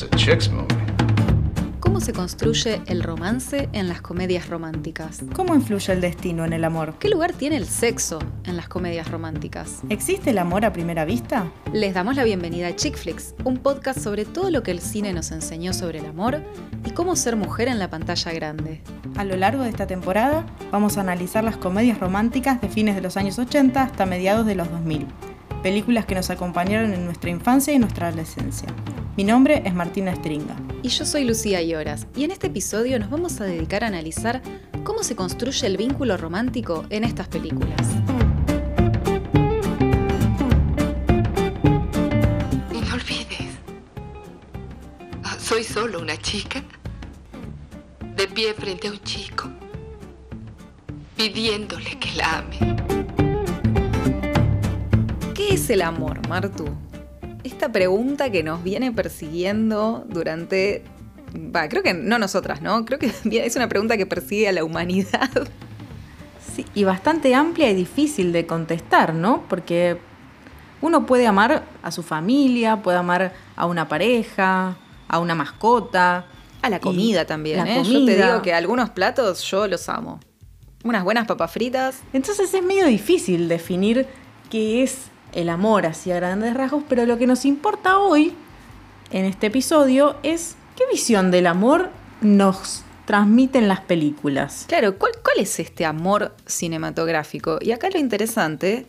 It's a chick's movie. ¿Cómo se construye el romance en las comedias románticas? ¿Cómo influye el destino en el amor? ¿Qué lugar tiene el sexo en las comedias románticas? ¿Existe el amor a primera vista? Les damos la bienvenida a Chick Flicks, un podcast sobre todo lo que el cine nos enseñó sobre el amor y cómo ser mujer en la pantalla grande. A lo largo de esta temporada vamos a analizar las comedias románticas de fines de los años 80 hasta mediados de los 2000, películas que nos acompañaron en nuestra infancia y nuestra adolescencia. Mi nombre es Martina Stringa. Y yo soy Lucía Lloras, y en este episodio nos vamos a dedicar a analizar cómo se construye el vínculo romántico en estas películas. Y no olvides, ah, soy solo una chica de pie frente a un chico, pidiéndole que la ame. ¿Qué es el amor, Martu? Esta pregunta que nos viene persiguiendo durante... Va, creo que no nosotras, ¿no? Creo que es una pregunta que persigue a la humanidad. Sí, y bastante amplia y difícil de contestar, ¿no? Porque uno puede amar a su familia, puede amar a una pareja, a una mascota. A la comida también, la ¿eh? Yo te digo que algunos platos yo los amo. Unas buenas papas fritas. Entonces es medio difícil definir qué es el amor así a grandes rasgos, pero lo que nos importa hoy en este episodio es qué visión del amor nos transmiten las películas. Claro, ¿cuál, cuál es este amor cinematográfico? Y acá lo interesante,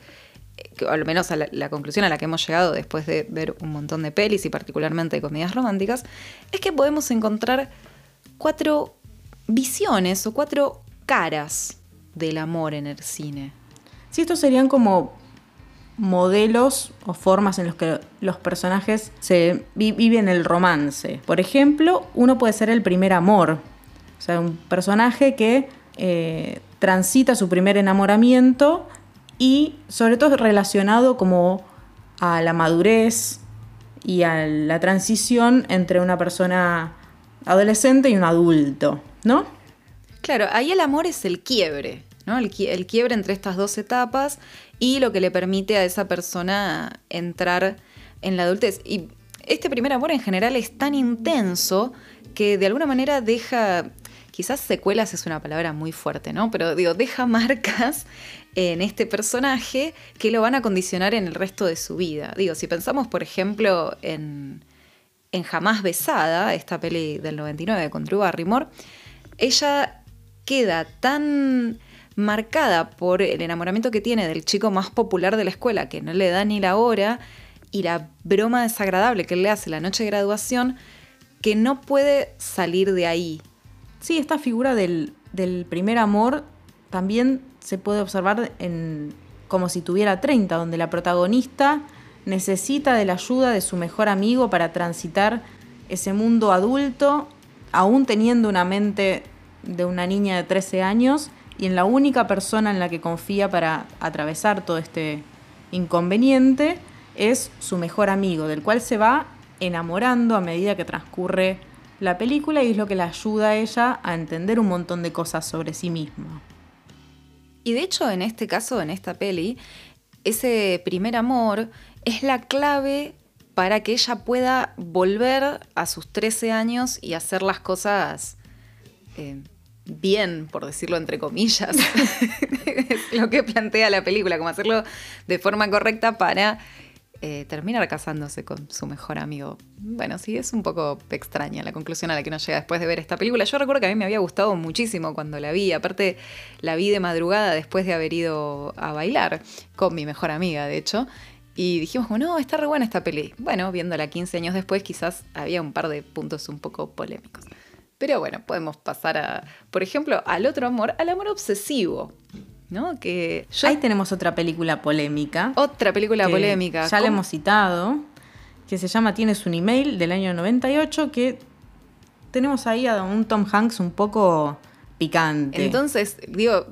eh, que al menos a la, la conclusión a la que hemos llegado después de ver un montón de pelis y particularmente de comedias románticas, es que podemos encontrar cuatro visiones o cuatro caras del amor en el cine. Si estos serían como modelos o formas en los que los personajes se vi- viven el romance. Por ejemplo, uno puede ser el primer amor, o sea, un personaje que eh, transita su primer enamoramiento y sobre todo relacionado como a la madurez y a la transición entre una persona adolescente y un adulto, ¿no? Claro, ahí el amor es el quiebre, ¿no? El quiebre entre estas dos etapas y lo que le permite a esa persona entrar en la adultez. Y este primer amor en general es tan intenso que de alguna manera deja, quizás secuelas es una palabra muy fuerte, ¿no? Pero digo, deja marcas en este personaje que lo van a condicionar en el resto de su vida. Digo, si pensamos, por ejemplo, en, en Jamás Besada, esta peli del 99 con Drew Barrymore, ella queda tan marcada por el enamoramiento que tiene del chico más popular de la escuela, que no le da ni la hora, y la broma desagradable que él le hace la noche de graduación, que no puede salir de ahí. Sí, esta figura del, del primer amor también se puede observar en como si tuviera 30, donde la protagonista necesita de la ayuda de su mejor amigo para transitar ese mundo adulto, aún teniendo una mente de una niña de 13 años y en la única persona en la que confía para atravesar todo este inconveniente es su mejor amigo, del cual se va enamorando a medida que transcurre la película y es lo que le ayuda a ella a entender un montón de cosas sobre sí misma. Y de hecho, en este caso, en esta peli, ese primer amor es la clave para que ella pueda volver a sus 13 años y hacer las cosas eh, bien, por decirlo entre comillas. es lo que plantea la película, como hacerlo de forma correcta para eh, terminar casándose con su mejor amigo. Bueno, sí, es un poco extraña la conclusión a la que nos llega después de ver esta película. Yo recuerdo que a mí me había gustado muchísimo cuando la vi. Aparte, la vi de madrugada después de haber ido a bailar con mi mejor amiga, de hecho. Y dijimos, como, no, está re buena esta peli. Bueno, viéndola 15 años después, quizás había un par de puntos un poco polémicos. Pero bueno, podemos pasar a, por ejemplo, al otro amor, al amor obsesivo. ¿No? Que yo- Ahí tenemos otra película polémica. otra película polémica. Ya la ¿Cómo- hemos citado, que se llama Tienes un email del año 98, que tenemos ahí a un Tom Hanks un poco picante. Entonces, digo,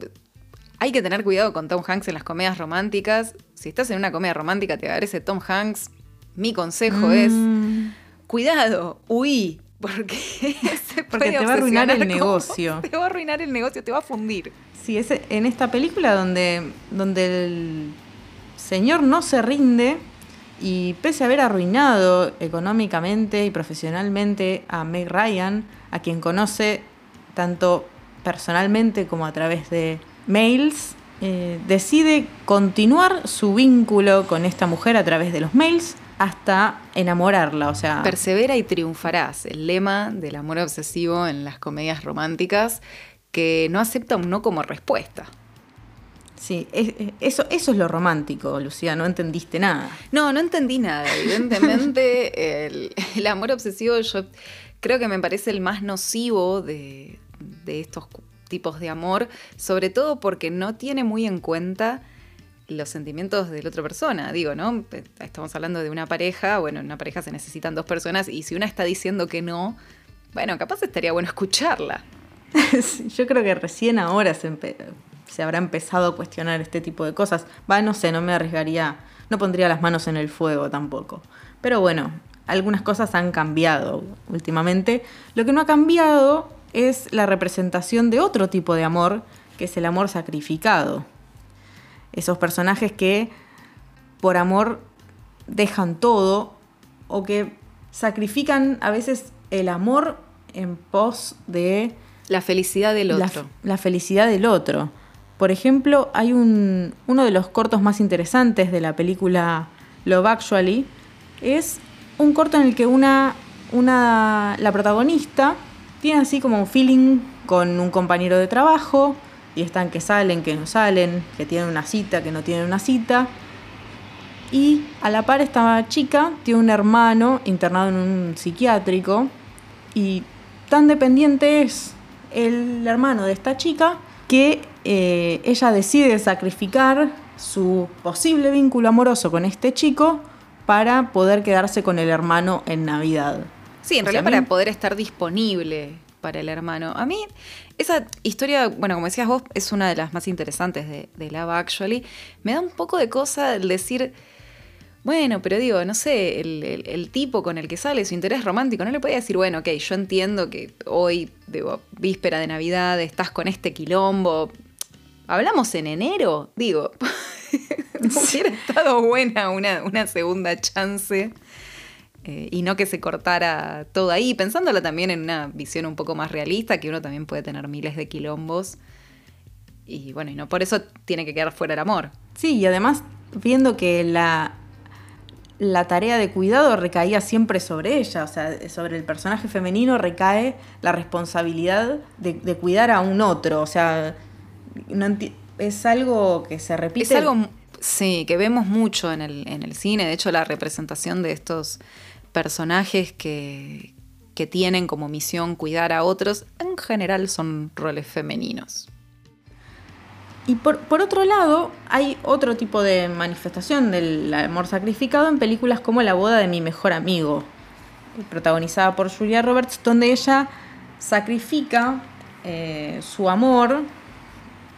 hay que tener cuidado con Tom Hanks en las comedias románticas. Si estás en una comedia romántica, te aparece Tom Hanks. Mi consejo es, Mm, cuidado, huí, porque se Porque te va a arruinar el negocio. Te va a arruinar el negocio, te va a fundir. Sí, es en esta película donde, donde el señor no se rinde Y pese a haber arruinado económicamente y profesionalmente a Meg Ryan, a quien conoce tanto personalmente como a través de mails, eh, decide continuar su vínculo con esta mujer a través de los mails hasta enamorarla, o sea... Persevera y triunfarás, el lema del amor obsesivo en las comedias románticas que no acepta un no como respuesta. Sí, eso, eso es lo romántico, Lucía, no entendiste nada. No, no entendí nada. Evidentemente, el, amor obsesivo yo creo que me parece el más nocivo de, de estos tipos de amor, sobre todo porque no tiene muy en cuenta los sentimientos de la otra persona. Digo, ¿no? Estamos hablando de una pareja, bueno, en una pareja se necesitan dos personas y si una está diciendo que no, bueno, capaz estaría bueno escucharla. yo creo que recién ahora se, se, habrá empezado a cuestionar este tipo de cosas. Va, no sé, no me arriesgaría, no pondría las manos en el fuego tampoco. Pero bueno, algunas cosas han cambiado últimamente. Lo que no ha cambiado es la representación de otro tipo de amor, que es el amor sacrificado. Esos personajes que por amor dejan todo o que sacrifican a veces el amor en pos de... La felicidad del otro. La, felicidad del otro. Por ejemplo, hay un, uno de los cortos más interesantes de la película Love Actually. Es un corto en el que una, una, la protagonista tiene así como un feeling con un compañero de trabajo y están que salen, que no salen, que tienen una cita, que no tienen una cita. Y a la par esta chica tiene un hermano internado en un psiquiátrico y tan dependiente es el hermano de esta chica que eh, ella decide sacrificar su posible vínculo amoroso con este chico para poder quedarse con el hermano en Navidad. Sí, en realidad para poder estar disponible para el hermano. A mí, esa historia, bueno, como decías vos, es una de las más interesantes de, de Love Actually. Me da un poco de cosa el decir, bueno, pero digo, no sé, el, tipo con el que sale, su interés romántico, no le podía decir, bueno, ok, yo entiendo que hoy, digo, víspera de Navidad, estás con este quilombo. ¿Hablamos en enero? Digo, hubiera estado buena una, una segunda chance. Eh, y no que se cortara todo ahí, pensándolo también en una visión un poco más realista, que uno también puede tener miles de quilombos. Y bueno, y no por eso tiene que quedar fuera el amor. Sí, y además viendo que la, la tarea de cuidado recaía siempre sobre ella, o sea, sobre el personaje femenino recae la responsabilidad de, cuidar a un otro, o sea, es algo que se repite. Es algo, sí, que vemos mucho en el, en el cine, de hecho la representación de estos personajes que, tienen como misión cuidar a otros, en general son roles femeninos. Y por, otro lado, hay otro tipo de manifestación del amor sacrificado en películas como La boda de mi mejor amigo, protagonizada por Julia Roberts, donde ella sacrifica eh, su amor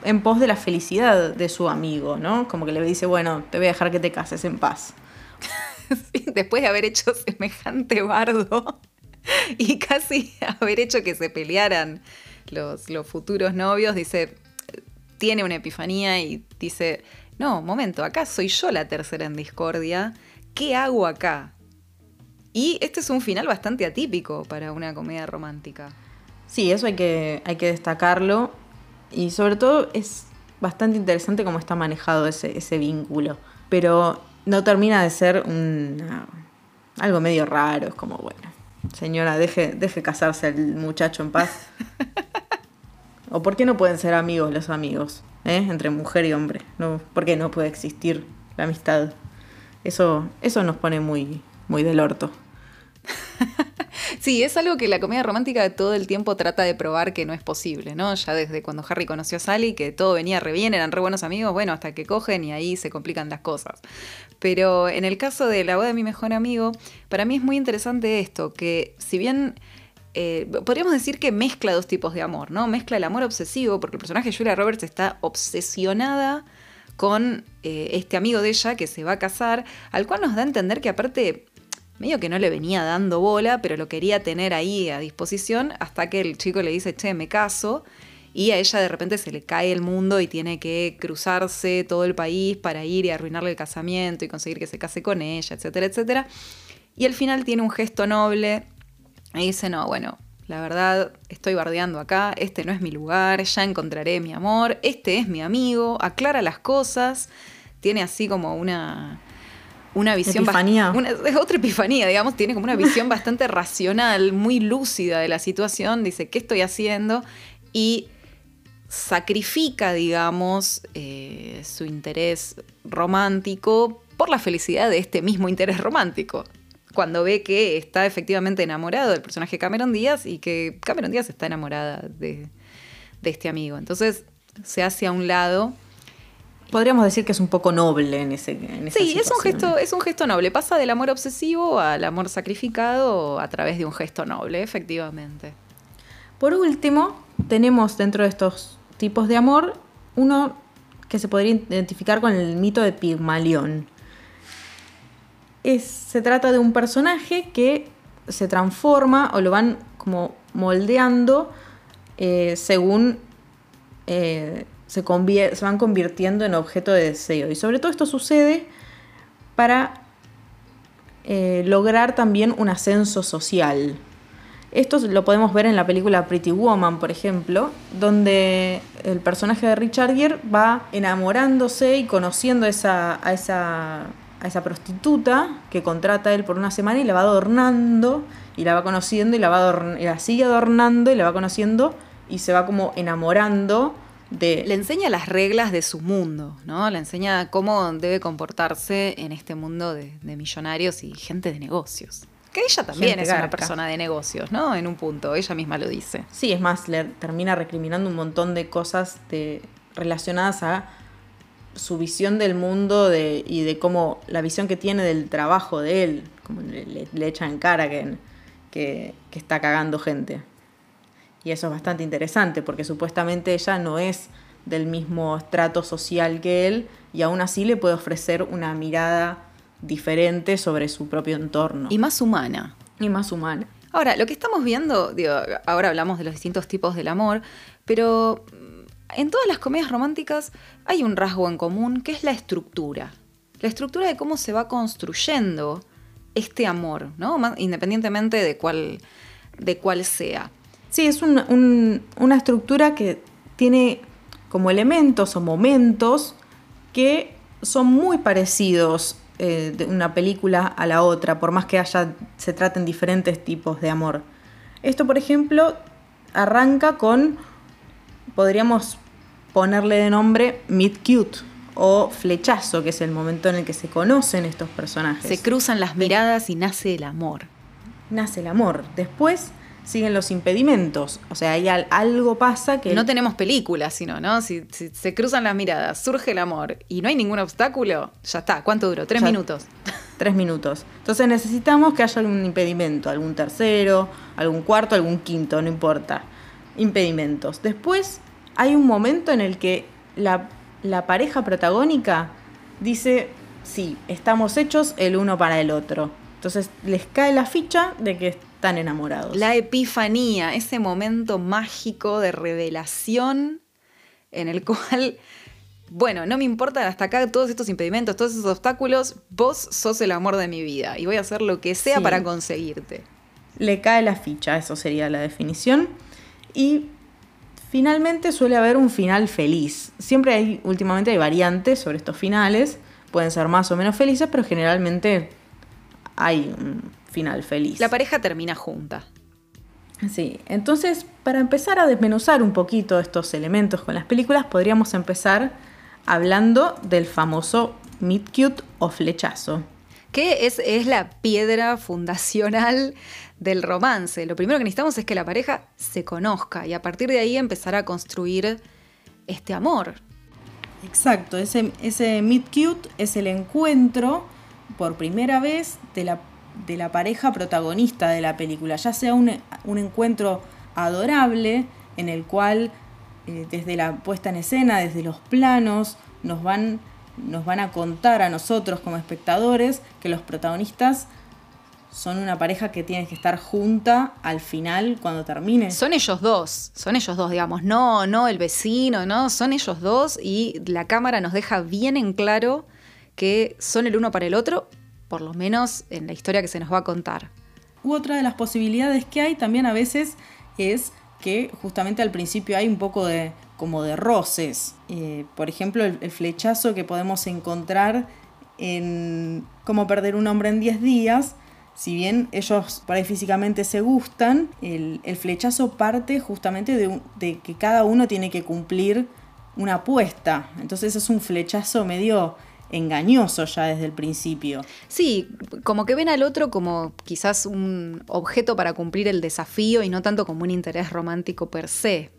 en pos de la felicidad de su amigo, ¿no? Como que le dice, bueno, te voy a dejar que te cases en paz. después de haber hecho semejante bardo y casi haber hecho que se pelearan los, futuros novios, dice, tiene una epifanía y dice, no, momento, acá soy yo la tercera en discordia, ¿qué hago acá? Y este es un final bastante atípico para una comedia romántica. Sí, eso hay que, hay que destacarlo. Y sobre todo es bastante interesante cómo está manejado ese, ese vínculo. Pero no termina de ser algo medio raro. Es como, bueno, señora, deje, deje casarse el muchacho en paz. ¿O por qué no pueden ser amigos los amigos? ¿eh? Entre mujer y hombre. No, ¿Por qué no puede existir la amistad? Eso, eso nos pone muy, muy del orto. Sí, es algo que la comedia romántica todo el tiempo trata de probar que no es posible, ¿no? Ya desde cuando Harry conoció a Sally, que todo venía re bien, eran re buenos amigos, bueno, hasta que cogen y ahí se complican las cosas. Pero en el caso de la boda de mi mejor amigo, para mí es muy interesante esto, que si bien eh, podríamos decir que mezcla dos tipos de amor, ¿no? Mezcla el amor obsesivo, porque el personaje Julia Roberts está obsesionada con eh, este amigo de ella que se va a casar, al cual nos da a entender que aparte medio que no le venía dando bola, pero lo quería tener ahí a disposición hasta que el chico le dice, che, me caso. Y a ella de repente se le cae el mundo y tiene que cruzarse todo el país para ir y arruinarle el casamiento y conseguir que se case con ella, etcétera, etcétera. Y al final tiene un gesto noble y dice, no, bueno, la verdad estoy bardeando acá, este no es mi lugar, ya encontraré mi amor, este es mi amigo, aclara las cosas, tiene así como una una visión epifanía. Una, es otra epifanía, digamos, tiene como una visión bastante racional, muy lúcida de la situación, dice, ¿qué estoy haciendo? Y sacrifica, digamos, eh, su interés romántico por la felicidad de este mismo interés romántico. Cuando ve que está efectivamente enamorado del personaje Cameron Díaz y que Cameron Díaz está enamorada de, de este amigo. Entonces se hace a un lado. Podríamos decir que es un poco noble en ese en Sí, es un, gesto, es un gesto noble. Pasa del amor obsesivo al amor sacrificado a través de un gesto noble, efectivamente. Por último, tenemos dentro de estos tipos de amor uno que se podría identificar con el mito de Pigmalión. Es, se trata de un personaje que se transforma o lo van como moldeando eh, según eh, se, se, van convirtiendo en objeto de deseo. Y sobre todo esto sucede para eh, lograr también un ascenso social. Esto lo podemos ver en la película Pretty Woman, por ejemplo, donde el personaje de Richard Gere va enamorándose y conociendo esa, a esa, a esa prostituta que contrata él por una semana y la va adornando y la va conociendo y la, va y la sigue adornando y la va conociendo y se va como enamorando de... Le enseña las reglas de su mundo, ¿no? Le enseña cómo debe comportarse en este mundo de, de millonarios y gente de negocios. Que ella también es una persona de negocios, ¿no? En un punto, ella misma lo dice. Sí, es más, le termina recriminando un montón de cosas de, relacionadas a su visión del mundo de, y de cómo la visión que tiene del trabajo de él, como le, le, echa en cara que, que, que está cagando gente. Y eso es bastante interesante porque supuestamente ella no es del mismo estrato social que él y aún así le puede ofrecer una mirada diferente sobre su propio entorno. Y más humana. Y más humana. Ahora, lo que estamos viendo, digo, ahora hablamos de los distintos tipos del amor, pero en todas las comedias románticas hay un rasgo en común que es la estructura. La estructura de cómo se va construyendo este amor, ¿no? Independientemente de cuál, de cuál sea. Sí, es un, un, una estructura que tiene como elementos o momentos que son muy parecidos eh, de una película a la otra, por más que haya, se traten diferentes tipos de amor. Esto, por ejemplo, arranca con, podríamos ponerle de nombre Meet Cute o Flechazo, que es el momento en el que se conocen estos personajes. Se cruzan las miradas y nace el amor. Nace el amor. Después siguen los impedimentos. O sea, hay algo pasa que... No tenemos películas, sino, ¿no? Si, se cruzan las miradas, surge el amor y no hay ningún obstáculo, ya está. ¿Cuánto duró? Tres minutos. Tres minutos. Entonces necesitamos que haya algún impedimento, algún tercero, algún cuarto, algún quinto, no importa. Impedimentos. Después hay un momento en el que la, la pareja protagónica dice, sí, estamos hechos el uno para el otro. Entonces les cae la ficha de que están enamorados. La epifanía, ese momento mágico de revelación en el cual, bueno, no me importan hasta acá todos estos impedimentos, todos esos obstáculos, vos sos el amor de mi vida y voy a hacer lo que sea para conseguirte. Le cae la ficha, eso sería la definición. Y finalmente suele haber un final feliz. Siempre hay, últimamente hay variantes sobre estos finales, pueden ser más o menos felices, pero generalmente hay un final feliz. La pareja termina junta. Sí, entonces para empezar a desmenuzar un poquito estos elementos con las películas, podríamos empezar hablando del famoso Meet Cute o flechazo. Que es, es la piedra fundacional del romance. Lo primero que necesitamos es que la pareja se conozca y a partir de ahí empezar a construir este amor. Exacto, ese, ese Meet Cute es el encuentro por primera vez de la de la pareja protagonista de la película, ya sea un, encuentro adorable en el cual eh, desde la puesta en escena, desde los planos, nos van, nos van a contar a nosotros como espectadores que los protagonistas son una pareja que tiene que estar junta al final cuando termine. Son ellos dos, son ellos dos, digamos, no, no el vecino, no, son ellos dos y la cámara nos deja bien en claro que son el uno para el otro, por lo menos en la historia que se nos va a contar. U otra de las posibilidades que hay también a veces es que justamente al principio hay un poco de como de roces. Eh, por ejemplo, el, el, flechazo que podemos encontrar en Cómo perder un hombre en 10 días, si bien ellos por físicamente se gustan, el, flechazo parte justamente de, que cada uno tiene que cumplir una apuesta. Entonces es un flechazo medio engañoso ya desde el principio. Sí, como que ven al otro como quizás un objeto para cumplir el desafío y no tanto como un interés romántico per se.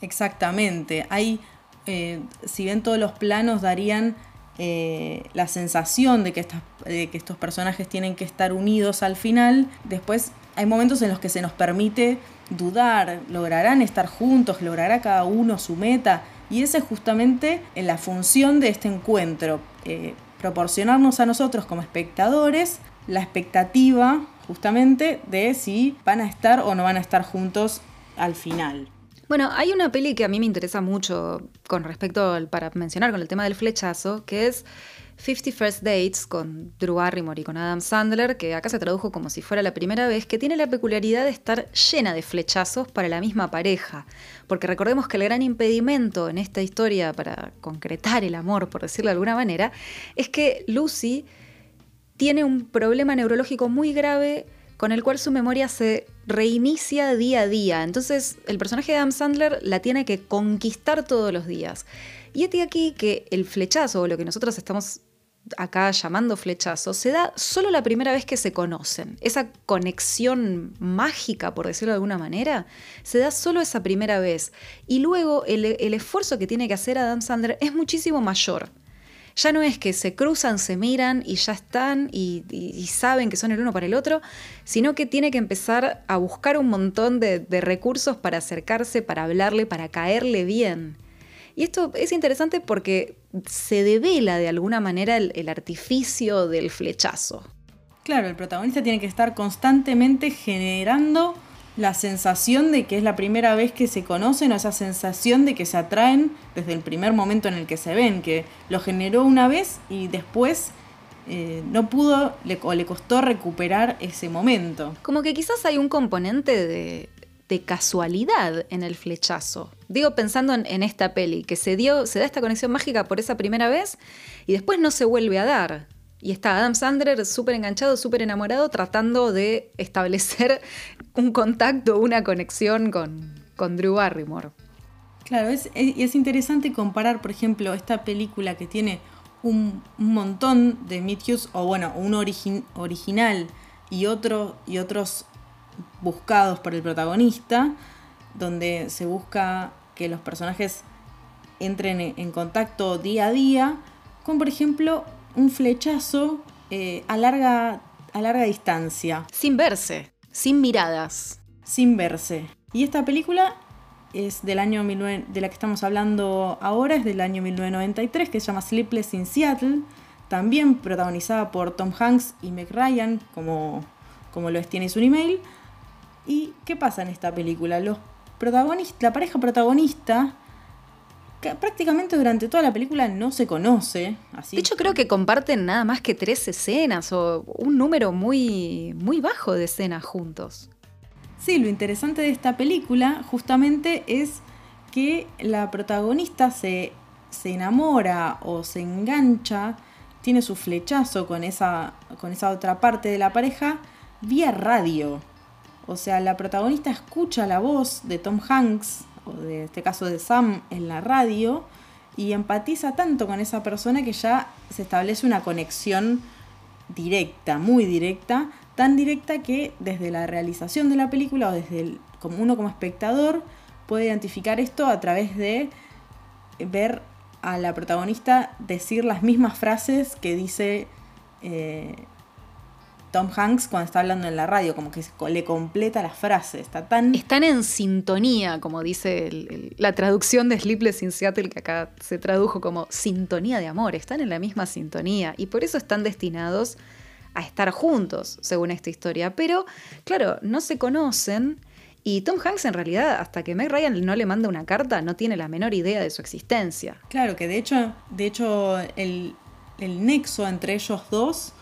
Exactamente. Hay, eh, si bien todos los planos darían eh, la sensación de que, que estos personajes tienen que estar unidos al final, después hay momentos en los que se nos permite dudar, lograrán estar juntos, logrará cada uno su meta, y esa es justamente la función de este encuentro, eh, proporcionarnos a nosotros como espectadores la expectativa justamente de si van a estar o no van a estar juntos al final. Bueno, hay una peli que a mí me interesa mucho con respecto al, para mencionar con el tema del flechazo, que es 50 First Dates con Drew Barrymore y con Adam Sandler, que acá se tradujo como si fuera la primera vez, que tiene la peculiaridad de estar llena de flechazos para la misma pareja. Porque recordemos que el gran impedimento en esta historia para concretar el amor, por decirlo de alguna manera, es que Lucy tiene un problema neurológico muy grave con el cual su memoria se reinicia día a día. Entonces el personaje de Adam Sandler la tiene que conquistar todos los días. Y este aquí que el flechazo, o lo que nosotros estamos acá llamando flechazo, se da solo la primera vez que se conocen. Esa conexión mágica, por decirlo de alguna manera, se da solo esa primera vez. Y luego el, el esfuerzo que tiene que hacer Adam Sandler es muchísimo mayor ya no es que se cruzan, se miran y ya están y, saben que son el uno para el otro, sino que tiene que empezar a buscar un montón de, recursos para acercarse, para hablarle, para caerle bien. Y esto es interesante porque se devela de alguna manera el artificio del flechazo. Claro, el protagonista tiene que estar constantemente generando la sensación de que es la primera vez que se conocen o esa sensación de que se atraen desde el primer momento en el que se ven, que lo generó una vez y después eh, no pudo o le costó recuperar ese momento. Como que quizás hay un componente de, casualidad en el flechazo. Digo pensando en, esta peli, que se dio, se da esta conexión mágica por esa primera vez y después no se vuelve a dar. Y está Adam Sandler súper enganchado, súper enamorado, tratando de establecer un contacto, una conexión con, con Drew Barrymore. Claro, es, es, interesante comparar, por ejemplo, esta película que tiene un, montón de meet o bueno, un original y, otro, y otros buscados por el protagonista, donde se busca que los personajes entren en contacto día a día, con por ejemplo un flechazo eh, a, larga, a larga distancia. Sin verse, sin miradas. Sin verse. Y esta película es del año de la que estamos hablando ahora, es del año 1993, que se llama Sleepless in Seattle, también protagonizada por Tom Hanks y Meg Ryan, como, como lo es Tiene su email. ¿Y qué pasa en esta película? Los protagonistas, la pareja protagonista prácticamente durante toda la película no se conoce. Así. De hecho, creo que comparten nada más que tres escenas o un número muy, muy bajo de escenas juntos. Sí, lo interesante de esta película justamente es que la protagonista se, se enamora o se engancha, tiene su flechazo con esa, con esa otra parte de la pareja vía radio. O sea, la protagonista escucha la voz de Tom Hanks de este caso de Sam en la radio, y empatiza tanto con esa persona que ya se establece una conexión directa, muy directa, tan directa que desde la realización de la película o desde el, como uno como espectador puede identificar esto a través de ver a la protagonista decir las mismas frases que dice eh, Tom Hanks cuando está hablando en la radio, como que le completa las frases, está tan... Están en sintonía, como dice la traducción de Sleepless in Seattle, que acá se tradujo como sintonía de amor, están en la misma sintonía y por eso están destinados a estar juntos, según esta historia. Pero, claro, no se conocen. Y Tom Hanks en realidad, hasta que Meg Ryan no le manda una carta, no tiene la menor idea de su existencia. Claro, que de hecho, de hecho el, nexo entre ellos dos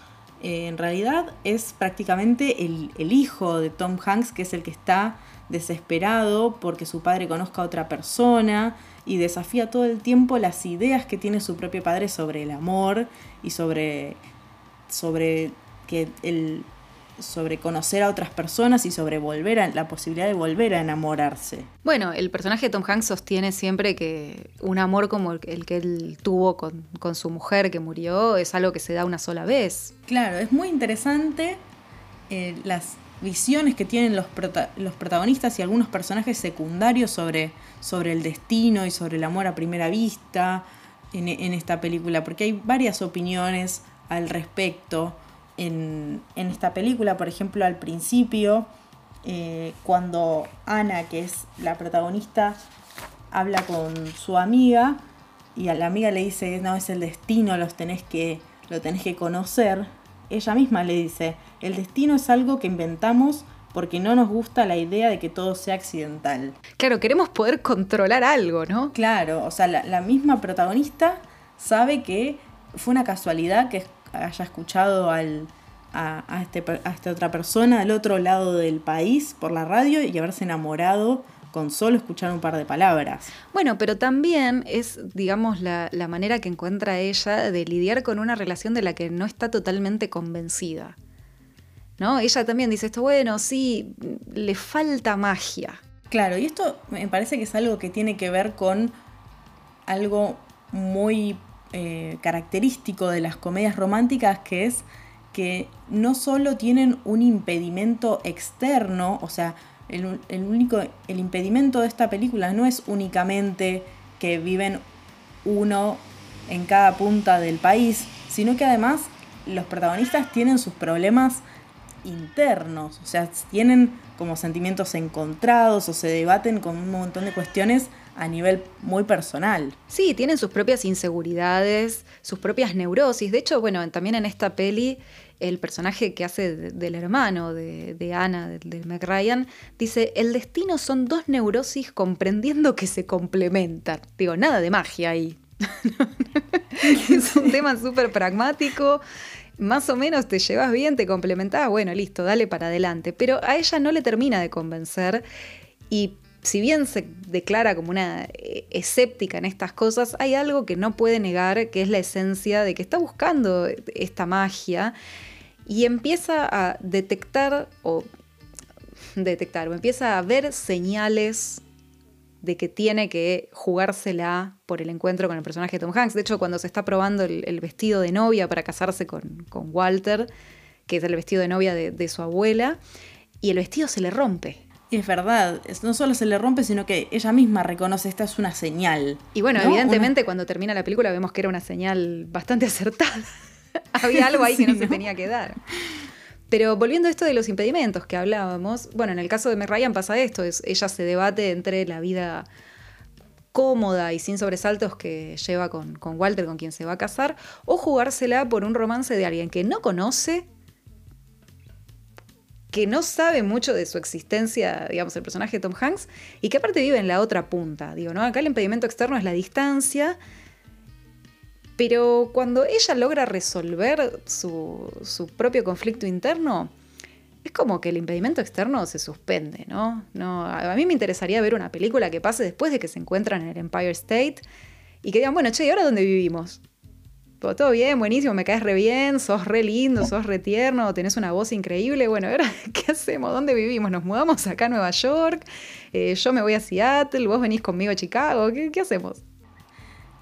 eh, en realidad es prácticamente el, el, hijo de Tom Hanks, que es el que está desesperado porque su padre conozca a otra persona y desafía todo el tiempo las ideas que tiene su propio padre sobre el amor y sobre, sobre que el sobre conocer a otras personas y sobre volver a, la posibilidad de volver a enamorarse. Bueno, el personaje de Tom Hanks sostiene siempre que un amor como el, que él tuvo con, su mujer que murió es algo que se da una sola vez. Claro, es muy interesante eh, las visiones que tienen los, los, protagonistas y algunos personajes secundarios sobre, sobre el destino y sobre el amor a primera vista en, en esta película, porque hay varias opiniones al respecto en, esta película. Por ejemplo, al principio, eh, cuando Ana, que es la protagonista, habla con su amiga y a la amiga le dice, no, es el destino, los tenés que, lo tenés que conocer. Ella misma le dice, el destino es algo que inventamos porque no nos gusta la idea de que todo sea accidental. Claro, queremos poder controlar algo, ¿no? Claro, o sea, la, misma protagonista sabe que fue una casualidad que haya escuchado al, a, este, a esta otra persona al otro lado del país por la radio y haberse enamorado con solo escuchar un par de palabras. Bueno, pero también es, digamos, la, la, manera que encuentra ella de lidiar con una relación de la que no está totalmente convencida. ¿No? Ella también dice esto, bueno, sí, le falta magia. Claro, y esto me parece que es algo que tiene que ver con algo muy eh, característico de las comedias románticas, que es que no solo tienen un impedimento externo, o sea, el, único, el impedimento de esta película no es únicamente que viven uno en cada punta del país, sino que además los protagonistas tienen sus problemas internos, o sea, tienen como sentimientos encontrados o se debaten con un montón de cuestiones a nivel muy personal. Sí, tienen sus propias inseguridades, sus propias neurosis. De hecho, bueno, también en esta peli, el personaje que hace del hermano de, de Ana, de, de Ryan, dice, el destino son dos neurosis comprendiendo que se complementan. Digo, nada de magia ahí. es un tema súper pragmático. Más o menos te llevas bien, te complementás, bueno, listo, dale para adelante. Pero a ella no le termina de convencer y si bien se declara como una eh, escéptica en estas cosas, hay algo que no puede negar, que es la esencia de que está buscando esta magia y empieza a detectar o detectar o empieza a ver señales de que tiene que jugársela por el encuentro con el personaje de Tom Hanks. De hecho, cuando se está probando el, vestido de novia para casarse con, Walter, que es el vestido de novia de su abuela, y el vestido se le rompe es verdad, no solo se le rompe, sino que ella misma reconoce esta es una señal. Y bueno, evidentemente cuando termina la película vemos que era una señal bastante acertada. Había algo ahí que no, se tenía que dar. Pero volviendo a esto de los impedimentos que hablábamos, bueno, en el caso de Meg Ryan pasa esto, es, ella se debate entre la vida cómoda y sin sobresaltos que lleva con, con Walter, con quien se va a casar, o jugársela por un romance de alguien que no conoce que no sabe mucho de su existencia, digamos, el personaje de Tom Hanks, y que aparte vive en la otra punta. Digo, ¿no? Acá el impedimento externo es la distancia, pero cuando ella logra resolver su, propio conflicto interno, es como que el impedimento externo se suspende, ¿no? ¿no? A mí me interesaría ver una película que pase después de que se encuentran en el Empire State y que digan, bueno, che, ¿y ahora dónde vivimos? Todo bien, buenísimo, me caes re bien, sos re lindo, sos re tierno, tenés una voz increíble. Bueno, ahora, ¿qué hacemos? ¿Dónde vivimos? ¿Nos mudamos acá a Nueva York? Eh, yo me voy a Seattle, vos venís conmigo a Chicago, ¿qué, hacemos?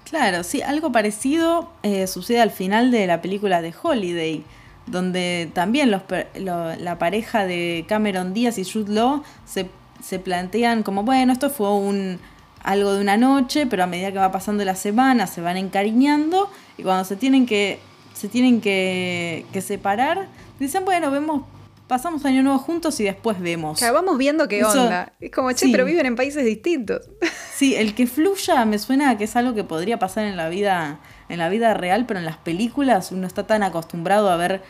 Claro, sí, algo parecido eh, sucede al final de la película de Holiday, donde también la pareja de Cameron Díaz y Jude Law se, se plantean como, bueno, esto fue un algo de una noche, pero a medida que va pasando la semana se van encariñando y cuando se tienen que, se tienen que, separar, dicen, bueno, vemos, pasamos año nuevo juntos y después vemos. sea, vamos viendo qué onda. Es como, che, pero viven en países distintos. Sí, el que fluya me suena a que es algo que podría pasar en la vida, en la vida real, pero en las películas uno está tan acostumbrado a ver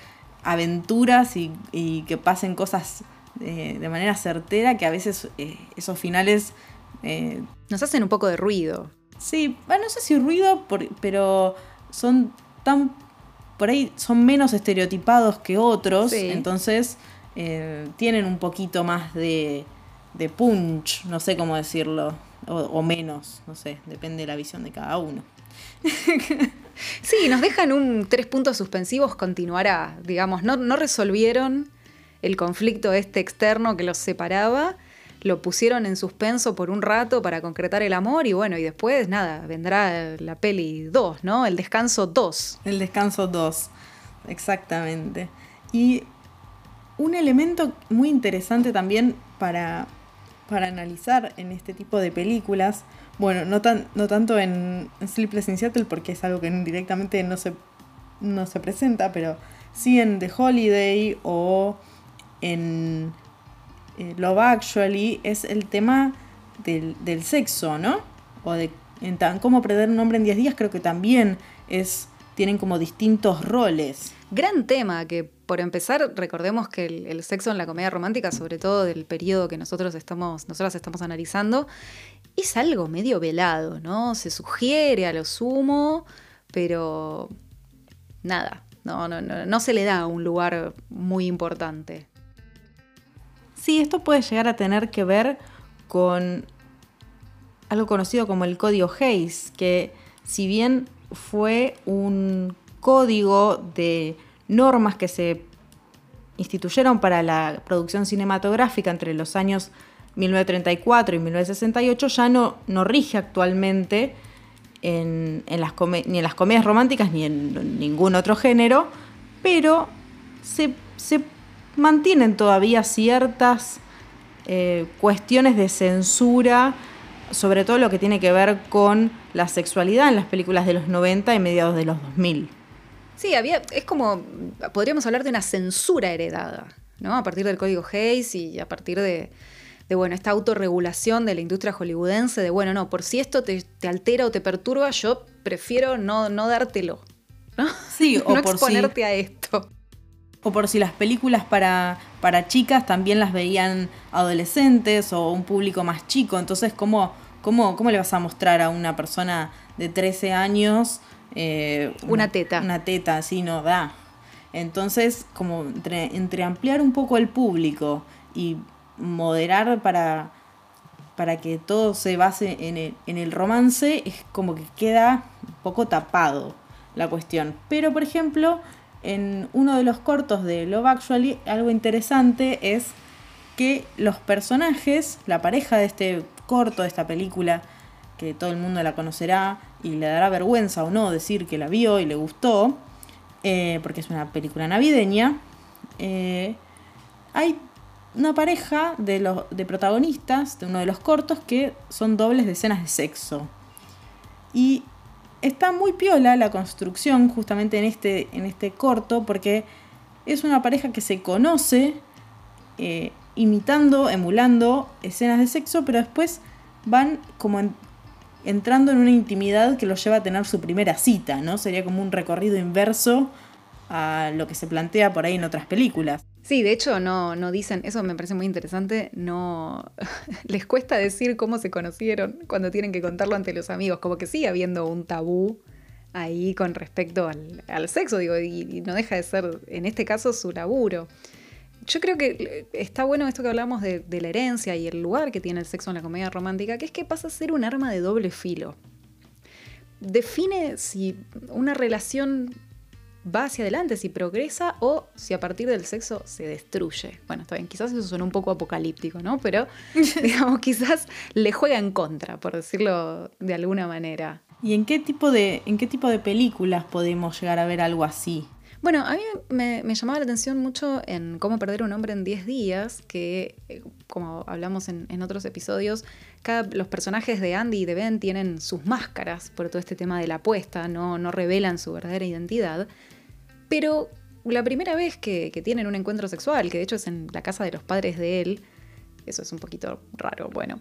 aventuras y, y que pasen cosas eh, de manera certera que a veces eh, esos finales... Eh, Nos hacen un poco de ruido. Sí, bueno, no sé si ruido, pero son tan... Por ahí son menos estereotipados que otros, entonces tienen un poquito más de, de punch, no sé cómo decirlo, o, menos, no sé, depende de la visión de cada uno. sí, nos dejan un tres puntos suspensivos, continuará, digamos, no, no resolvieron el conflicto este externo que los separaba, lo pusieron en suspenso por un rato para concretar el amor y bueno, y después nada, vendrá la peli 2, ¿no? El descanso 2. El descanso 2, exactamente. Y un elemento muy interesante también para, para analizar en este tipo de películas, bueno, no, tan, no tanto en Sleepless in Seattle porque es algo que directamente no se, no se presenta, pero sí en The Holiday o en eh, Love Actually es el tema del, sexo, ¿no? O de en cómo perder un hombre en 10 días, creo que también es tienen como distintos roles. Gran tema, que por empezar, recordemos que el, sexo en la comedia romántica, sobre todo del periodo que nosotros estamos, nosotras estamos analizando, es algo medio velado, ¿no? Se sugiere a lo sumo, pero nada, no, no, no, no se le da un lugar muy importante. Sí, esto puede llegar a tener que ver con algo conocido como el código Hayes, que si bien fue un código de normas que se instituyeron para la producción cinematográfica entre los años 1934 y 1968, ya no, no rige actualmente en, las ni en las comedias románticas ni en ningún otro género, pero se, se mantienen todavía ciertas eh, cuestiones de censura, sobre todo lo que tiene que ver con la sexualidad en las películas de los 90 y mediados de los 2000. Sí, había, es como, podríamos hablar de una censura heredada, ¿no? A partir del código Hayes y a partir de, bueno, esta autorregulación de la industria hollywoodense, de, bueno, no, por si esto te, altera o te perturba, yo prefiero no, no dártelo, ¿no? Sí, o no por exponerte a esto o por si las películas para, para chicas también las veían adolescentes o un público más chico. Entonces, ¿cómo, cómo, cómo le vas a mostrar a una persona de 13 años eh, una, teta? Una teta, así no da. Entonces, como entre, ampliar un poco el público y moderar para, para que todo se base en el, en el romance, es como que queda un poco tapado la cuestión. Pero, por ejemplo, en uno de los cortos de Love Actually, algo interesante es que los personajes, la pareja de este corto, de esta película, que todo el mundo la conocerá y le dará vergüenza o no decir que la vio y le gustó, eh, porque es una película navideña, eh, hay una pareja de, los, de protagonistas de uno de los cortos que son dobles de escenas de sexo. Y está muy piola la construcción justamente en este, en este corto porque es una pareja que se conoce eh, imitando, emulando escenas de sexo, pero después van como entrando en una intimidad que los lleva a tener su primera cita, ¿no? Sería como un recorrido inverso a lo que se plantea por ahí en otras películas. Sí, de hecho no, no dicen, eso me parece muy interesante, no les cuesta decir cómo se conocieron cuando tienen que contarlo ante los amigos, como que sigue habiendo un tabú ahí con respecto al, sexo, digo, y, no deja de ser, en este caso, su laburo. Yo creo que está bueno esto que hablamos de la herencia y el lugar que tiene el sexo en la comedia romántica, que es que pasa a ser un arma de doble filo. Define si una relación va hacia adelante, si progresa o si a partir del sexo se destruye. Bueno, está bien, quizás eso suena un poco apocalíptico, ¿no? Pero, digamos, quizás le juega en contra, por decirlo de alguna manera. ¿Y en qué tipo de, en qué tipo de películas podemos llegar a ver algo así? Bueno, a mí me, llamaba la atención mucho en Cómo perder un hombre en 10 días, que eh, como hablamos en, otros episodios, cada, los personajes de Andy y de Ben tienen sus máscaras por todo este tema de la apuesta, no, no revelan su verdadera identidad. Pero la primera vez que, tienen un encuentro sexual, que de hecho es en la casa de los padres de él, eso es un poquito raro, bueno.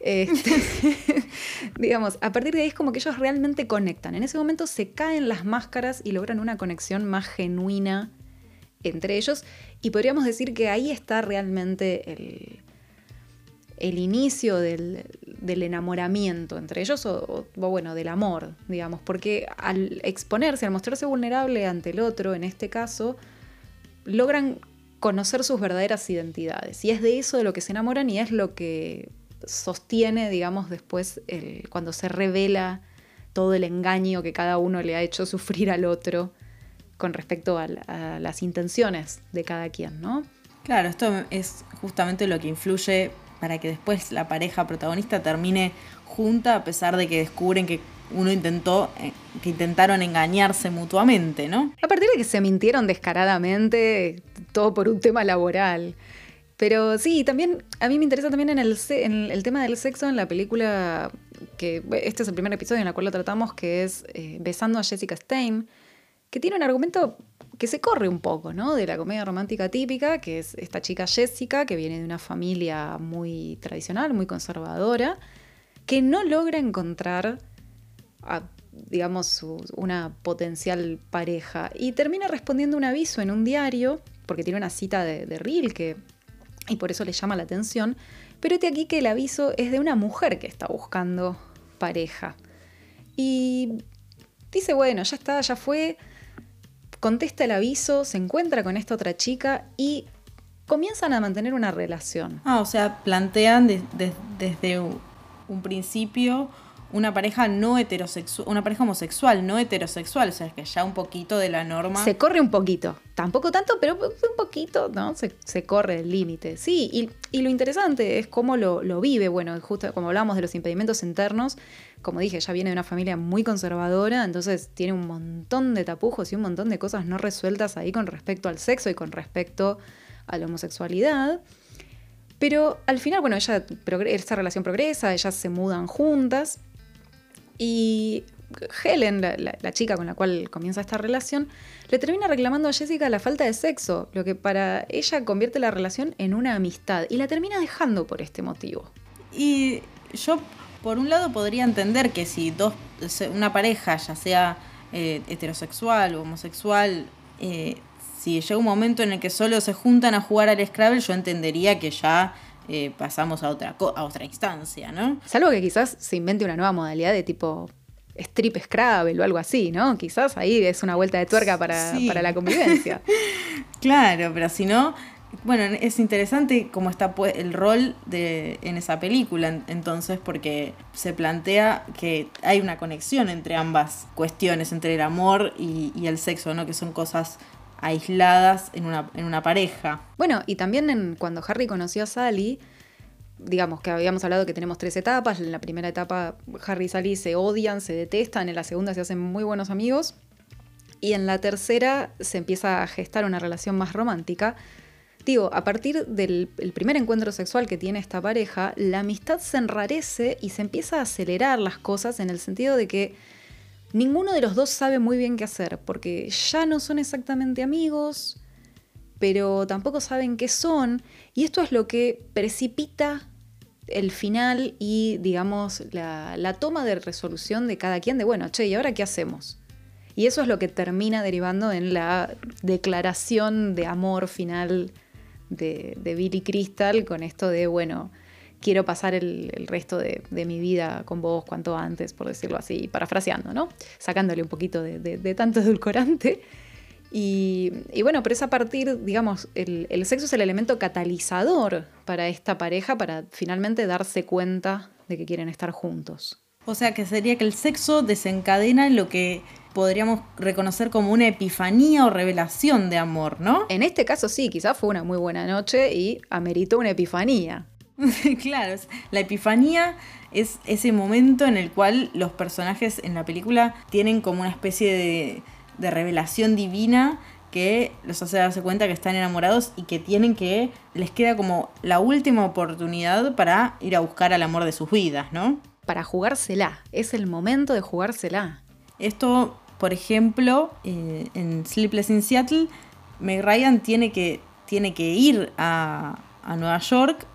Este, digamos, a partir de ahí es como que ellos realmente conectan. En ese momento se caen las máscaras y logran una conexión más genuina entre ellos y podríamos decir que ahí está realmente el, el inicio del, enamoramiento entre ellos o, bueno, del amor, digamos, porque al exponerse, al mostrarse vulnerable ante el otro, en este caso, logran conocer sus verdaderas identidades. Y es de eso de lo que se enamoran y es lo que sostiene, digamos, después cuando se revela todo el engaño que cada uno le ha hecho sufrir al otro con respecto a, las intenciones de cada quien, ¿no? Claro, esto es justamente lo que influye para que después la pareja protagonista termine junta a pesar de que descubren que uno intentó, eh, que intentaron engañarse mutuamente, ¿no? A partir de que se mintieron descaradamente, todo por un tema laboral. Pero sí, también a mí me interesa también en el, tema del sexo en la película, que este es el primer episodio en el cual lo tratamos, que es eh, Besando a Jessica Stein, que tiene un argumento que se corre un poco, ¿no? De la comedia romántica típica, que es esta chica Jessica, que viene de una familia muy tradicional, muy conservadora, que no logra encontrar digamos, una potencial pareja. Y termina respondiendo un aviso en un diario, porque tiene una cita de, de Rilke, y por eso le llama la atención. Pero este aquí que el aviso es de una mujer que está buscando pareja. Y dice, bueno, ya está, ya fue. Contesta el aviso, se encuentra con esta otra chica y comienzan a mantener una relación. Ah, o sea, plantean desde un principio una pareja no heterosexual, una pareja homosexual, no heterosexual, o sea, que ya un poquito de la norma. Se corre un poquito, tampoco tanto, pero un poquito, ¿no? Se, corre el límite. Sí, y, lo interesante es cómo lo, lo, vive, bueno, justo como hablábamos de los impedimentos internos, como dije, ya viene de una familia muy conservadora, entonces tiene un montón de tapujos y un montón de cosas no resueltas ahí con respecto al sexo y con respecto a la homosexualidad. Pero al final, bueno, ella, esa relación progresa, ellas se mudan juntas y Helen, la, chica con la cual comienza esta relación, le termina reclamando a Jessica la falta de sexo, lo que para ella convierte la relación en una amistad y la termina dejando por este motivo. Y yo, por un lado, podría entender que si dos, una pareja, ya sea eh, heterosexual o homosexual, eh, si llega un momento en el que solo se juntan a jugar al Scrabble, yo entendería que ya eh, pasamos a otra, a otra instancia, ¿no? Salvo que quizás se invente una nueva modalidad de tipo strip Scrabble o algo así, ¿no? Quizás ahí es una vuelta de tuerca para, la convivencia. claro, pero si no, bueno, es interesante cómo está el rol de, en esa película, entonces, porque se plantea que hay una conexión entre ambas cuestiones, entre el amor y, y el sexo, ¿no? Que son cosas aisladas en una, en una pareja. Bueno, y también cuando Harry conoció a Sally, digamos que habíamos hablado que tenemos tres etapas. En la primera etapa Harry y Sally se odian, se detestan, en la segunda se hacen muy buenos amigos y en la tercera se empieza a gestar una relación más romántica. Digo, a partir del primer encuentro sexual que tiene esta pareja, la amistad se enrarece y se empieza a acelerar las cosas en el sentido de que ninguno de los dos sabe muy bien qué hacer, porque ya no son exactamente amigos, pero tampoco saben qué son, y esto es lo que precipita el final y, digamos, la, toma de resolución de cada quien de, bueno, che, ¿y ahora qué hacemos? Y eso es lo que termina derivando en la declaración de amor final de, de Billy Crystal con esto de, bueno, quiero pasar el, resto de, mi vida con vos cuanto antes, por decirlo así, parafraseando, ¿no? Sacándole un poquito de, tanto edulcorante. Y, bueno, pero es a partir, digamos, el, el, sexo es el elemento catalizador para esta pareja para finalmente darse cuenta de que quieren estar juntos. O sea que sería que el sexo desencadena lo que podríamos reconocer como una epifanía o revelación de amor, ¿no? En este caso sí, quizás fue una muy buena noche y ameritó una epifanía. claro, la epifanía es ese momento en el cual los personajes en la película tienen como una especie de, revelación divina que los hace darse cuenta que están enamorados y que tienen que, les queda como la última oportunidad para ir a buscar al amor de sus vidas, ¿no? Para jugársela, es el momento de jugársela. Esto, por ejemplo, eh, en Sleepless in Seattle, Meg Ryan tiene que, tiene que ir a, a Nueva York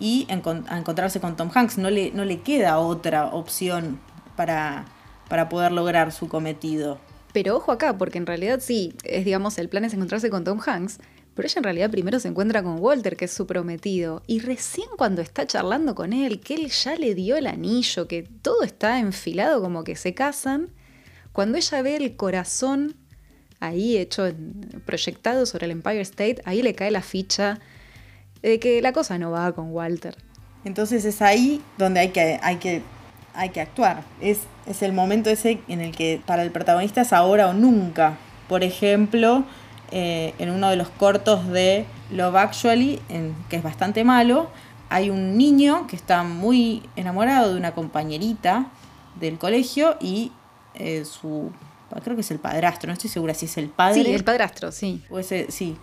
y encontrarse con Tom Hanks. No le, no le queda otra opción para, para poder lograr su cometido. Pero ojo acá, porque en realidad sí, es digamos, el plan es encontrarse con Tom Hanks, pero ella en realidad primero se encuentra con Walter, que es su prometido, y recién cuando está charlando con él, que él ya le dio el anillo, que todo está enfilado como que se casan, cuando ella ve el corazón ahí hecho, proyectado sobre el Empire State, ahí le cae la ficha de que la cosa no va con Walter. Entonces es ahí donde hay que, hay que, hay que actuar. Es, es el momento ese en el que para el protagonista es ahora o nunca. Por ejemplo, eh, en uno de los cortos de Love Actually, en, que es bastante malo, hay un niño que está muy enamorado de una compañerita del colegio y eh, su creo que es el padrastro, no estoy segura si es el padre. Sí, el padrastro, sí. O ese, sí.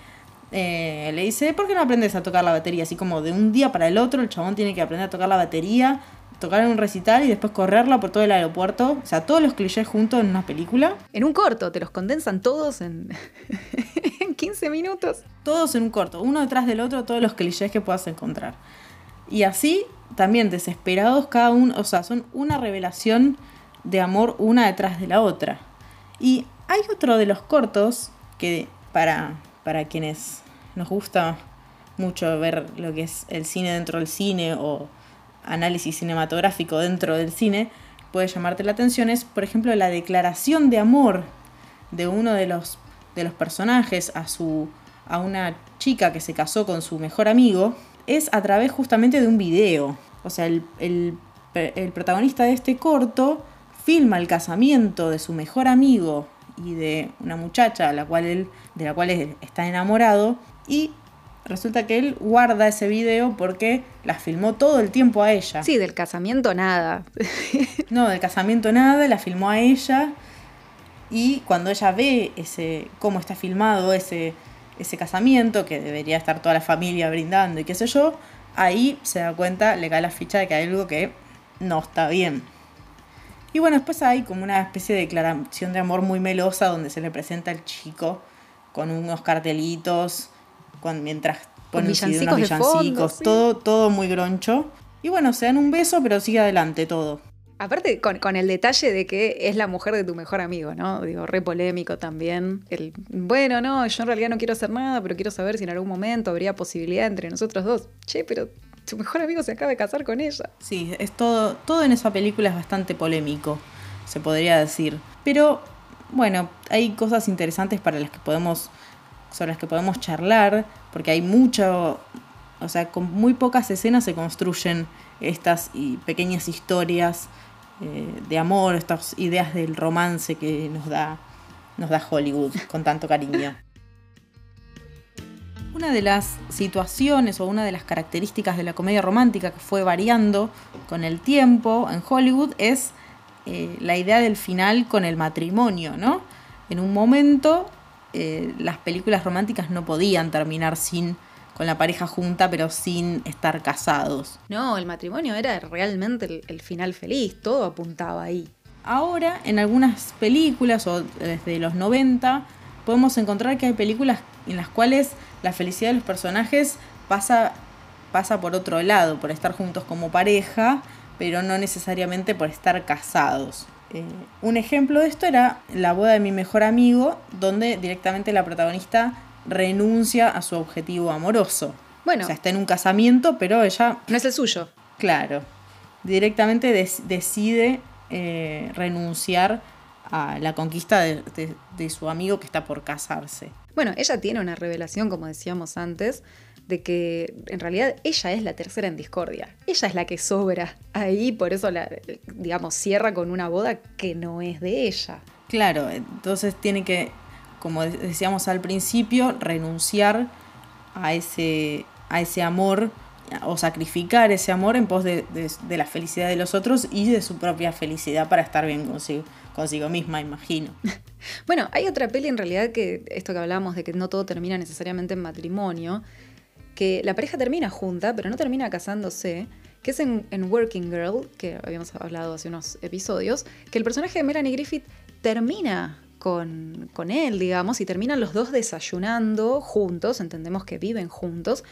Eh, le dice, ¿por qué no aprendes a tocar la batería? Así como de un día para el otro, el chabón tiene que aprender a tocar la batería, tocar en un recital y después correrla por todo el aeropuerto. O sea, todos los clichés juntos en una película. En un corto, te los condensan todos en, en 15 minutos. Todos en un corto, uno detrás del otro, todos los clichés que puedas encontrar. Y así, también desesperados cada uno, o sea, son una revelación de amor una detrás de la otra. Y hay otro de los cortos que para, para quienes nos gusta mucho ver lo que es el cine dentro del cine o análisis cinematográfico dentro del cine, puede llamarte la atención es, por ejemplo, la declaración de amor de uno de los, de los personajes a, su, a una chica que se casó con su mejor amigo, es a través justamente de un video. O sea, el, el protagonista de este corto filma el casamiento de su mejor amigo y de una muchacha la cual él, de la cual está enamorado y resulta que él guarda ese video porque la filmó todo el tiempo a ella. Sí, del casamiento nada. no, del casamiento nada, la filmó a ella y cuando ella ve ese cómo está filmado ese ese casamiento que debería estar toda la familia brindando y qué sé yo, ahí se da cuenta, le cae la ficha de que hay algo que no está bien. Y bueno, después hay como una especie de declaración de amor muy melosa donde se le presenta al chico con unos cartelitos, con, mientras ponen unos villancicos, todo, todo muy groncho. Y bueno, se dan un beso, pero sigue adelante todo. Aparte, con, el detalle de que es la mujer de tu mejor amigo, ¿no? Digo, re polémico también. El, bueno, no, yo en realidad no quiero hacer nada, pero quiero saber si en algún momento habría posibilidad entre nosotros dos. Che, pero su mejor amigo se acaba de casar con ella. Sí, es todo, todo en esa película es bastante polémico, se podría decir. Pero bueno, hay cosas interesantes para las que podemos, sobre las que podemos charlar, porque hay mucho, o sea, con muy pocas escenas se construyen estas pequeñas historias eh, de amor, estas ideas del romance que nos da, nos da Hollywood con tanto cariño. Una de las situaciones o una de las características de la comedia romántica que fue variando con el tiempo en Hollywood es eh, la idea del final con el matrimonio, ¿no? En un momento eh, las películas románticas no podían terminar sin con la pareja junta, pero sin estar casados. No, el matrimonio era realmente el, el final feliz, todo apuntaba ahí. Ahora, en algunas películas, o desde los 90, podemos encontrar que hay películas en las cuales la felicidad de los personajes pasa, pasa por otro lado, por estar juntos como pareja, pero no necesariamente por estar casados. Eh, un ejemplo de esto era la boda de mi mejor amigo, donde directamente la protagonista renuncia a su objetivo amoroso. Bueno. O sea, está en un casamiento, pero ella... No es el suyo. Claro. Directamente decide eh, renunciar a la conquista de, su amigo que está por casarse. Bueno, ella tiene una revelación, como decíamos antes, de que en realidad ella es la tercera en discordia. Ella es la que sobra ahí, por eso la, digamos, cierra con una boda que no es de ella. Claro, entonces tiene que, como decíamos al principio, renunciar a ese, a ese amor o sacrificar ese amor en pos de, la felicidad de los otros y de su propia felicidad para estar bien consigo, consigo misma, imagino. bueno, hay otra peli en realidad que esto que hablábamos de que no todo termina necesariamente en matrimonio, que la pareja termina junta, pero no termina casándose, que es en, Working Girl, que habíamos hablado hace unos episodios, que el personaje de Melanie Griffith termina con, con él, digamos, y terminan los dos desayunando juntos, entendemos que viven juntos,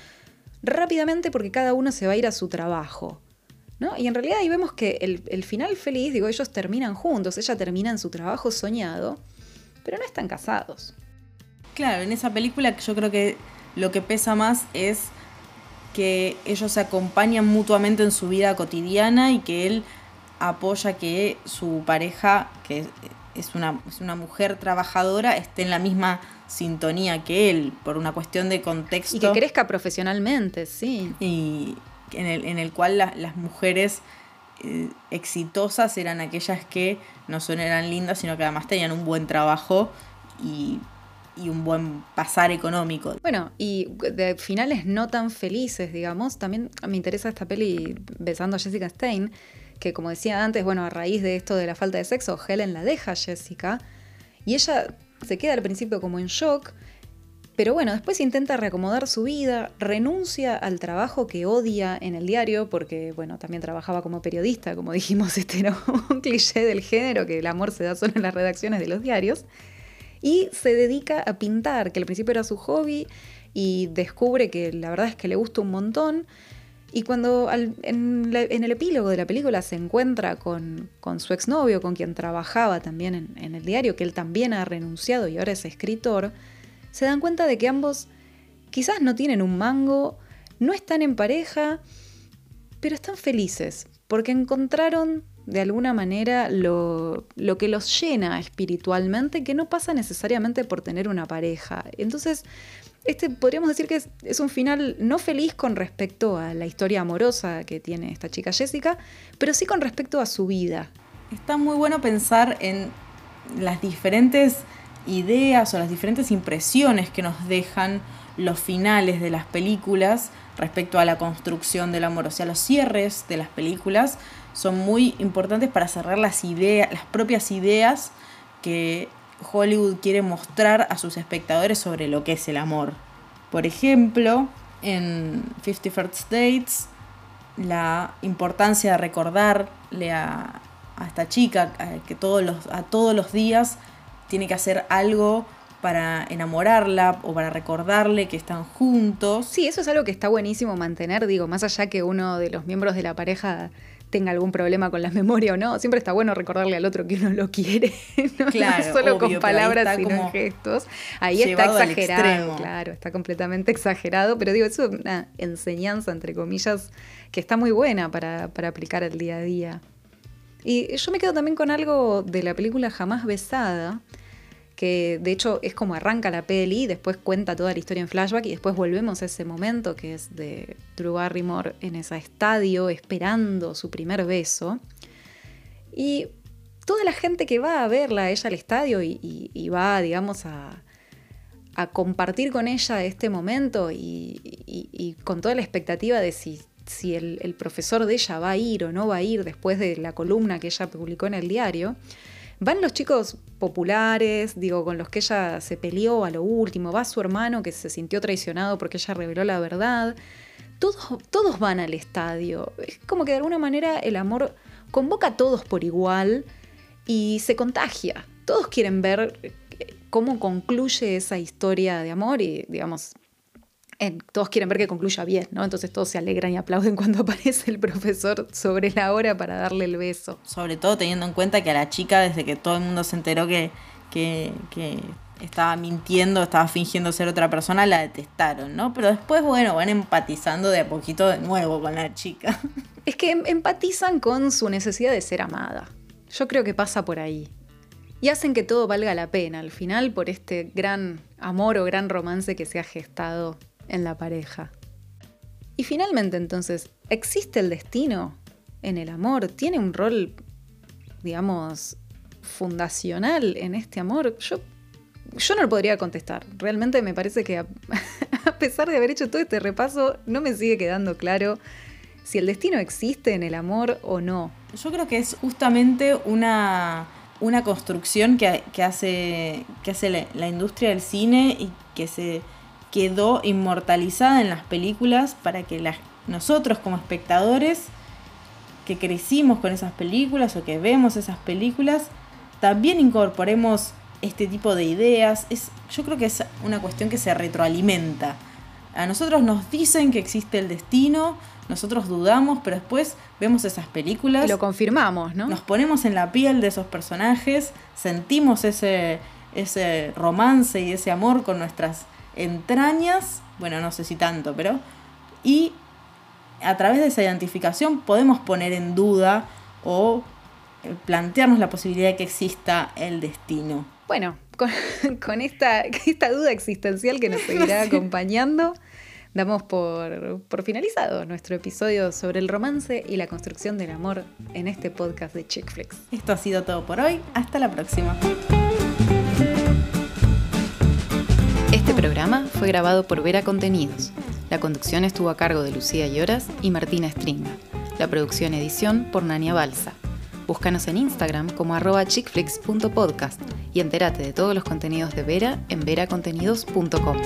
rápidamente porque cada uno se va a ir a su trabajo. ¿No? Y en realidad ahí vemos que el, final feliz, digo, ellos terminan juntos, ella termina en su trabajo soñado pero no están casados. Claro, en esa película yo creo que lo que pesa más es que ellos se acompañan mutuamente en su vida cotidiana y que él apoya que su pareja, que es una, es una mujer trabajadora, esté en la misma sintonía que él, por una cuestión de contexto. Y que crezca profesionalmente, sí. Y en el, en el cual las mujeres eh, exitosas eran aquellas que no solo eran lindas, sino que además tenían un buen trabajo y, y un buen pasar económico. Bueno, y de finales no tan felices, digamos, también me interesa esta peli besando a Jessica Stein, que como decía antes, bueno, a raíz de esto de la falta de sexo, Helen la deja a Jessica y ella se queda al principio como en shock, pero bueno, después intenta reacomodar su vida, renuncia al trabajo que odia en el diario, porque bueno, también trabajaba como periodista, como dijimos, este era un cliché del género, que el amor se da solo en las redacciones de los diarios, y se dedica a pintar, que al principio era su hobby, y descubre que la verdad es que le gusta un montón, y cuando en, el epílogo de la película se encuentra con, su exnovio, con quien trabajaba también en, en, el diario, que él también ha renunciado y ahora es escritor, se dan cuenta de que ambos quizás no tienen un mango, no están en pareja, pero están felices, porque encontraron de alguna manera lo, lo, que los llena espiritualmente, que no pasa necesariamente por tener una pareja. Entonces, este podríamos decir que es, un final no feliz con respecto a la historia amorosa que tiene esta chica Jessica, pero sí con respecto a su vida. Está muy bueno pensar en las diferentes ideas o las diferentes impresiones que nos dejan los finales de las películas respecto a la construcción del amor. O sea, los cierres de las películas son muy importantes para cerrar las ideas, las propias ideas que Hollywood quiere mostrar a sus espectadores sobre lo que es el amor. Por ejemplo, en Fifty First Dates, la importancia de recordarle a, esta chica que todos los, a todos los días tiene que hacer algo para enamorarla o para recordarle que están juntos. Sí, eso es algo que está buenísimo mantener, digo, más allá que uno de los miembros de la pareja tenga algún problema con la memoria o no, siempre está bueno recordarle al otro que uno lo quiere, no, claro, solo con palabras, sino en gestos. Ahí está exagerado, claro, está completamente exagerado, pero digo, eso es una enseñanza, entre comillas, que está muy buena para, para aplicar al día a día. Y yo me quedo también con algo de la película Jamás Besada, que de hecho es como arranca la peli, después cuenta toda la historia en flashback y después volvemos a ese momento que es de Drew Barrymore en ese estadio esperando su primer beso. Y toda la gente que va a verla ella al estadio y, va, digamos, a, compartir con ella este momento y, con toda la expectativa de si, si el, el profesor de ella va a ir o no va a ir después de la columna que ella publicó en el diario, Van los chicos populares, digo, con los que ella se peleó a lo último, va su hermano que se sintió traicionado porque ella reveló la verdad. Todos, todos van al estadio. Es como que de alguna manera el amor convoca a todos por igual y se contagia. Todos quieren ver cómo concluye esa historia de amor y, digamos, todos quieren ver que concluya bien, ¿no? Entonces todos se alegran y aplauden cuando aparece el profesor sobre la hora para darle el beso. Sobre todo teniendo en cuenta que a la chica, desde que todo el mundo se enteró que, que, estaba mintiendo, estaba fingiendo ser otra persona, la detestaron, ¿no? Pero después, bueno, van empatizando de a poquito de nuevo con la chica. Es que em, empatizan con su necesidad de ser amada. Yo creo que pasa por ahí. Y hacen que todo valga la pena al final por este gran amor o gran romance que se ha gestado en la pareja. Y finalmente entonces, ¿existe el destino en el amor? ¿Tiene un rol, digamos, fundacional en este amor? Yo, yo no lo podría contestar. Realmente me parece que a, pesar de haber hecho todo este repaso, no me sigue quedando claro si el destino existe en el amor o no. Yo creo que es justamente una, una construcción que, hace, que hace la industria del cine y que se quedó inmortalizada en las películas para que nosotros como espectadores que crecimos con esas películas o que vemos esas películas, también incorporemos este tipo de ideas. Es, yo creo que es una cuestión que se retroalimenta. A nosotros nos dicen que existe el destino, nosotros dudamos, pero después vemos esas películas. Y lo confirmamos, ¿no? Nos ponemos en la piel de esos personajes, sentimos ese, ese romance y ese amor con nuestras entrañas, bueno, no sé si tanto, pero... Y a través de esa identificación podemos poner en duda o eh, plantearnos la posibilidad de que exista el destino. Bueno, con, esta, esta, duda existencial que nos seguirá acompañando, damos por, por finalizado nuestro episodio sobre el romance y la construcción del amor en este podcast de Chick Flicks. Esto ha sido todo por hoy. Hasta la próxima. Este programa fue grabado por Vera Contenidos. La conducción estuvo a cargo de Lucía Lloras y Martina Stringa. La producción edición por Nania Balsa. Búscanos en Instagram como arroba chickflix.podcast y entérate de todos los contenidos de Vera en veracontenidos.com.